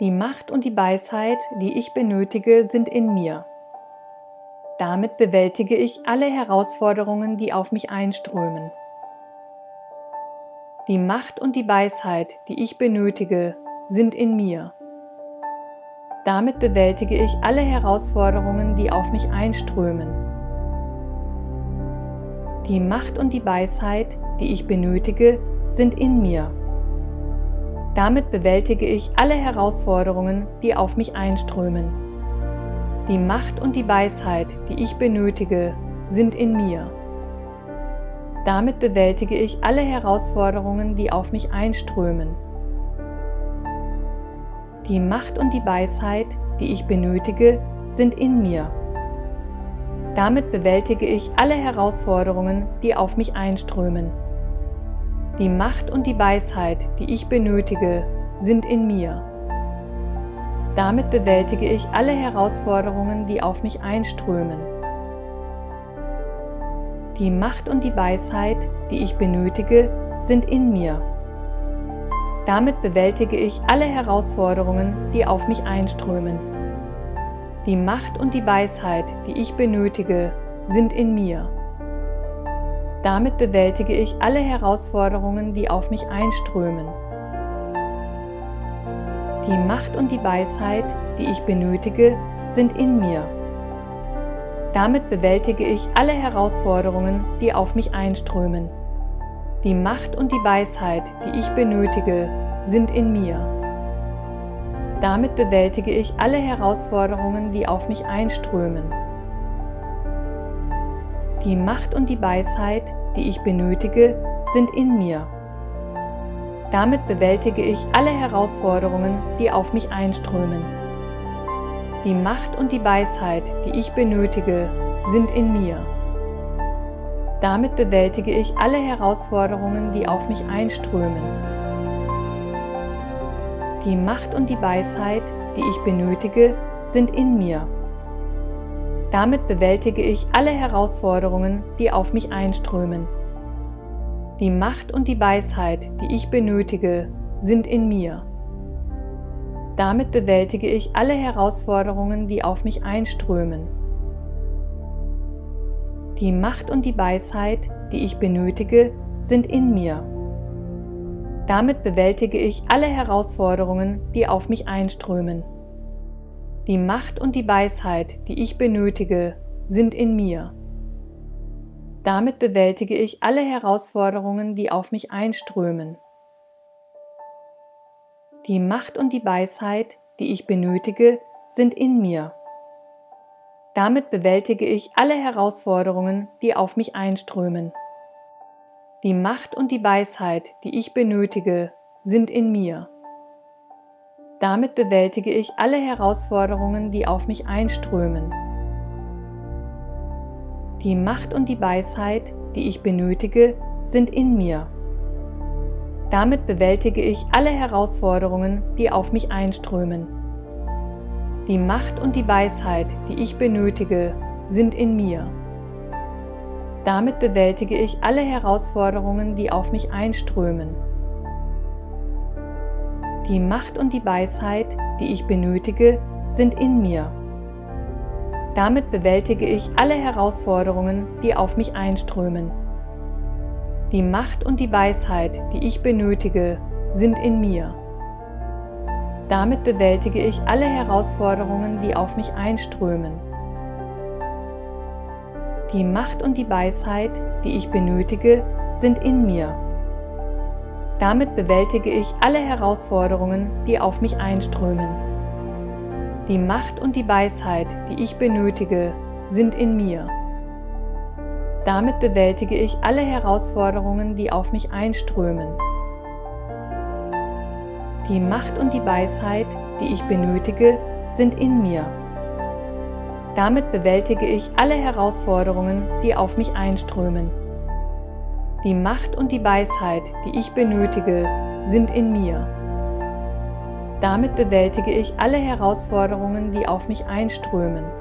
Die Macht und die Weisheit, die ich benötige, sind in mir. Damit bewältige ich alle Herausforderungen, die auf mich einströmen. Die Macht und die Weisheit, die ich benötige, sind in mir. Damit bewältige ich alle Herausforderungen, die auf mich einströmen. Die Macht und die Weisheit, die ich benötige, sind in mir. Damit bewältige ich alle Herausforderungen, die auf mich einströmen. Die Macht und die Weisheit, die ich benötige, sind in mir. Damit bewältige ich alle Herausforderungen, die auf mich einströmen. Die Macht und die Weisheit, die ich benötige, sind in mir. Damit bewältige ich alle Herausforderungen, die auf mich einströmen. Die Macht und die Weisheit, die ich benötige, sind in mir. Damit bewältige ich alle Herausforderungen, die auf mich einströmen. Die Macht und die Weisheit, die ich benötige, sind in mir. Damit bewältige ich alle Herausforderungen, die auf mich einströmen. Die Macht und die Weisheit, die ich benötige, sind in mir. Damit bewältige ich alle Herausforderungen, die auf mich einströmen. Die Macht und die Weisheit, die ich benötige, sind in mir. Damit bewältige ich alle Herausforderungen, die auf mich einströmen. Die Macht und die Weisheit, die ich benötige, sind in mir. Damit bewältige ich alle Herausforderungen, die auf mich einströmen. Die Macht und die Weisheit, die ich benötige, sind in mir. Damit bewältige ich alle Herausforderungen, die auf mich einströmen. Die Macht und die Weisheit, die ich benötige, sind in mir. Damit bewältige ich alle Herausforderungen, die auf mich einströmen. Die Macht und die Weisheit, die ich benötige, sind in mir. Damit bewältige ich alle Herausforderungen, die auf mich einströmen. Die Macht und die Weisheit, die ich benötige, sind in mir. Damit bewältige ich alle Herausforderungen, die auf mich einströmen. Die Macht und die Weisheit, die ich benötige, sind in mir. Damit bewältige ich alle Herausforderungen, die auf mich einströmen. Die Macht und die Weisheit, die ich benötige, sind in mir. Damit bewältige ich alle Herausforderungen, die auf mich einströmen. Die Macht und die Weisheit, die ich benötige, sind in mir. Damit bewältige ich alle Herausforderungen, die auf mich einströmen. Die Macht und die Weisheit, die ich benötige, sind in mir. Damit bewältige ich alle Herausforderungen, die auf mich einströmen. Die Macht und die Weisheit, die ich benötige, sind in mir. Damit bewältige ich alle Herausforderungen, die auf mich einströmen. Die Macht und die Weisheit, die ich benötige, sind in mir. Damit bewältige ich alle Herausforderungen, die auf mich einströmen. Die Macht und die Weisheit, die ich benötige, sind in mir. Damit bewältige ich alle Herausforderungen, die auf mich einströmen. Die Macht und die Weisheit, die ich benötige, sind in mir. Damit bewältige ich alle Herausforderungen, die auf mich einströmen. Die Macht und die Weisheit, die ich benötige, sind in mir. Damit bewältige ich alle Herausforderungen, die auf mich einströmen. Die Macht und die Weisheit, die ich benötige, sind in mir. Damit bewältige ich alle Herausforderungen, die auf mich einströmen. Die Macht und die Weisheit, die ich benötige, sind in mir. Damit bewältige ich alle Herausforderungen, die auf mich einströmen. Die Macht und die Weisheit, die ich benötige, sind in mir. Damit bewältige ich alle Herausforderungen, die auf mich einströmen.